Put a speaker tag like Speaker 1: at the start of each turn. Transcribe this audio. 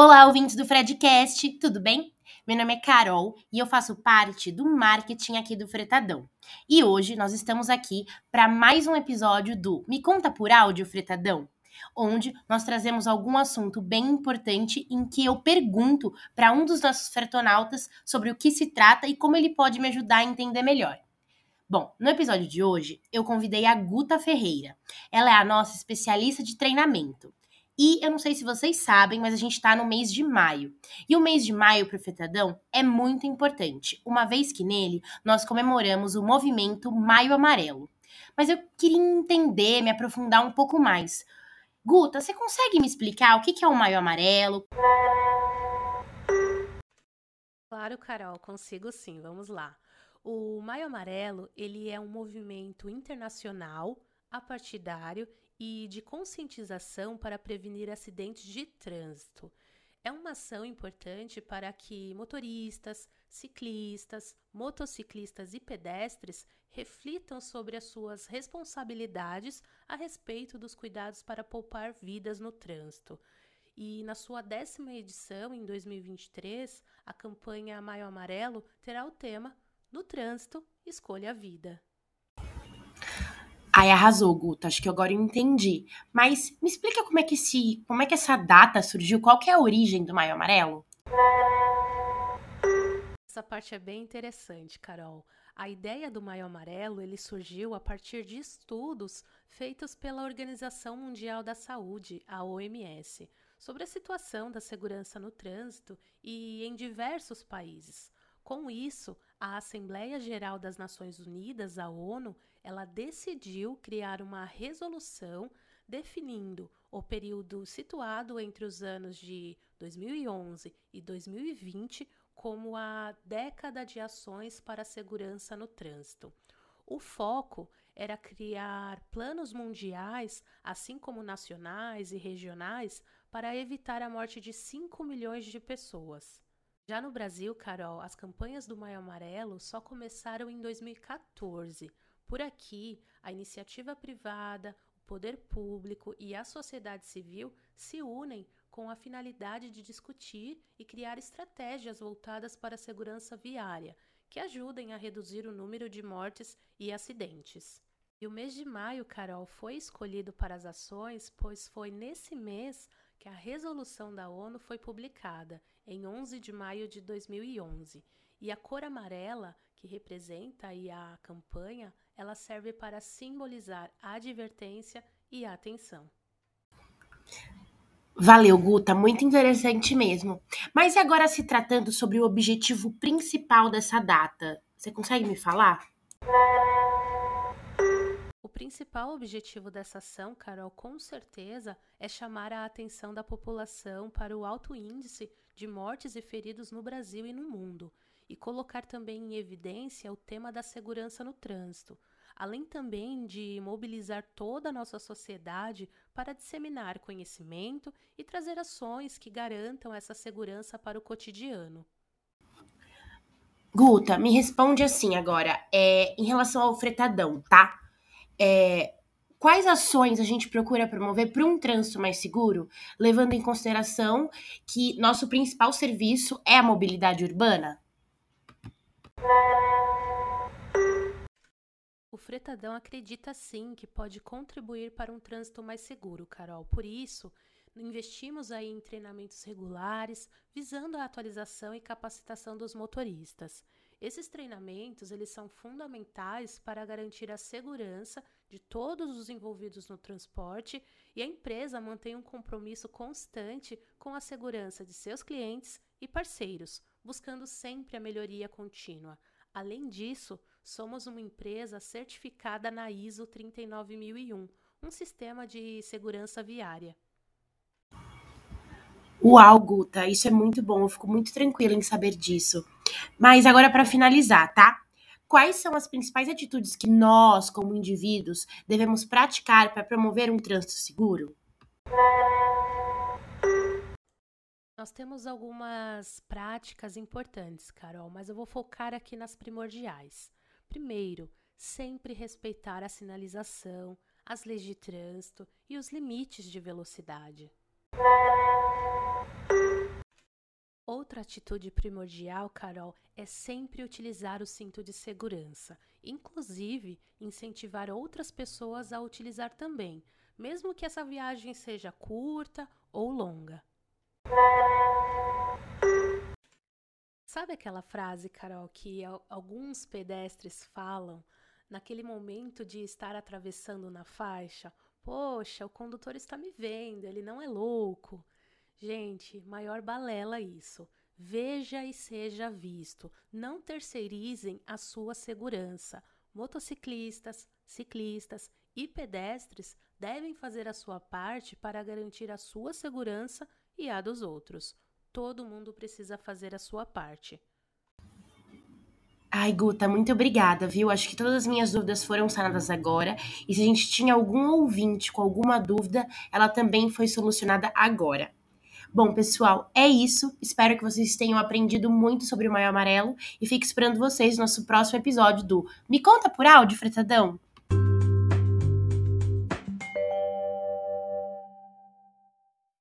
Speaker 1: Olá, ouvintes do Fredcast, tudo bem? Meu nome é Carol e eu faço parte do marketing aqui do Fretadão. E hoje nós estamos aqui para mais um episódio do Me Conta por Áudio Fretadão, onde nós trazemos algum assunto bem importante em que eu pergunto para um dos nossos fretonautas sobre o que se trata e como ele pode me ajudar a entender melhor. Bom, no episódio de hoje eu convidei a Guta Ferreira. Ela é a nossa especialista de treinamento. E eu não sei se vocês sabem, mas a gente está no mês de maio. E o mês de maio para o Fetadão é muito importante, uma vez que nele nós comemoramos o movimento Maio Amarelo. Mas eu queria entender, me aprofundar um pouco mais. Guta, você consegue me explicar o que é o Maio Amarelo?
Speaker 2: Claro, Carol, consigo sim. Vamos lá. O Maio Amarelo, ele é um movimento internacional, apartidário e de conscientização para prevenir acidentes de trânsito. É uma ação importante para que motoristas, ciclistas, motociclistas e pedestres reflitam sobre as suas responsabilidades a respeito dos cuidados para poupar vidas no trânsito. E na sua décima edição, em 2023, a campanha Maio Amarelo terá o tema No Trânsito, Escolha a Vida.
Speaker 1: Ai, arrasou, Guta. Acho que agora eu entendi. Mas me explica como é que esse, como é que essa data surgiu? Qual que é a origem do Maio Amarelo?
Speaker 2: Essa parte é bem interessante, Carol. A ideia do Maio Amarelo ele surgiu a partir de estudos feitos pela Organização Mundial da Saúde, a OMS, sobre a situação da segurança no trânsito e em diversos países. Com isso, a Assembleia Geral das Nações Unidas, a ONU, ela decidiu criar uma resolução definindo o período situado entre os anos de 2011 e 2020 como a década de ações para a segurança no trânsito. O foco era criar planos mundiais, assim como nacionais e regionais, para evitar a morte de 5 milhões de pessoas. Já no Brasil, Carol, as campanhas do Maio Amarelo só começaram em 2014. Por aqui, a iniciativa privada, o poder público e a sociedade civil se unem com a finalidade de discutir e criar estratégias voltadas para a segurança viária, que ajudem a reduzir o número de mortes e acidentes. E o mês de maio, Carol, foi escolhido para as ações, pois foi nesse mês que a resolução da ONU foi publicada, em 11 de maio de 2011. E a cor amarela, que representa aí a campanha, ela serve para simbolizar a advertência e a atenção.
Speaker 1: Valeu, Guta, muito interessante mesmo. Mas e agora se tratando sobre o objetivo principal dessa data? Você consegue me falar?
Speaker 2: O principal objetivo dessa ação, Carol, com certeza, é chamar a atenção da população para o alto índice de mortes e feridos no Brasil e no mundo, e colocar também em evidência o tema da segurança no trânsito, além também de mobilizar toda a nossa sociedade para disseminar conhecimento e trazer ações que garantam essa segurança para o cotidiano.
Speaker 1: Guta, me responde assim agora, é, em relação ao fretadão, tá? é, quais ações a gente procura promover para um trânsito mais seguro, levando em consideração que nosso principal serviço é a mobilidade urbana?
Speaker 2: O Fretadão acredita sim que pode contribuir para um trânsito mais seguro, Carol. Por isso, investimos aí em treinamentos regulares, visando a atualização e capacitação dos motoristas. Esses treinamentos, eles são fundamentais para garantir a segurança de todos os envolvidos no transporte e a empresa mantém um compromisso constante com a segurança de seus clientes e parceiros, buscando sempre a melhoria contínua. Além disso, somos uma empresa certificada na ISO 39001, um sistema de segurança viária.
Speaker 1: Uau, Guta, isso é muito bom. Eu fico muito tranquila em saber disso. Mas agora, para finalizar, tá? Quais são as principais atitudes que nós, como indivíduos, devemos praticar para promover um trânsito seguro?
Speaker 2: Nós temos algumas práticas importantes, Carol, mas eu vou focar aqui nas primordiais. Primeiro, sempre respeitar a sinalização, as leis de trânsito e os limites de velocidade. Outra atitude primordial, Carol, é sempre utilizar o cinto de segurança, inclusive incentivar outras pessoas a utilizar também, mesmo que essa viagem seja curta ou longa. Sabe aquela frase, Carol, que alguns pedestres falam naquele momento de estar atravessando na faixa? Poxa, o condutor está me vendo, ele não é louco. Gente, maior balela isso. Veja e seja visto. Não terceirizem a sua segurança. Motociclistas, ciclistas e pedestres devem fazer a sua parte para garantir a sua segurança e a dos outros. Todo mundo precisa fazer a sua parte.
Speaker 1: Ai, Guta, muito obrigada, viu? Acho que todas as minhas dúvidas foram sanadas agora. E se a gente tinha algum ouvinte com alguma dúvida, ela também foi solucionada agora. Bom, pessoal, é isso. Espero que vocês tenham aprendido muito sobre o Maio Amarelo e fico esperando vocês no nosso próximo episódio do Me Conta por Áudio, Fretadão!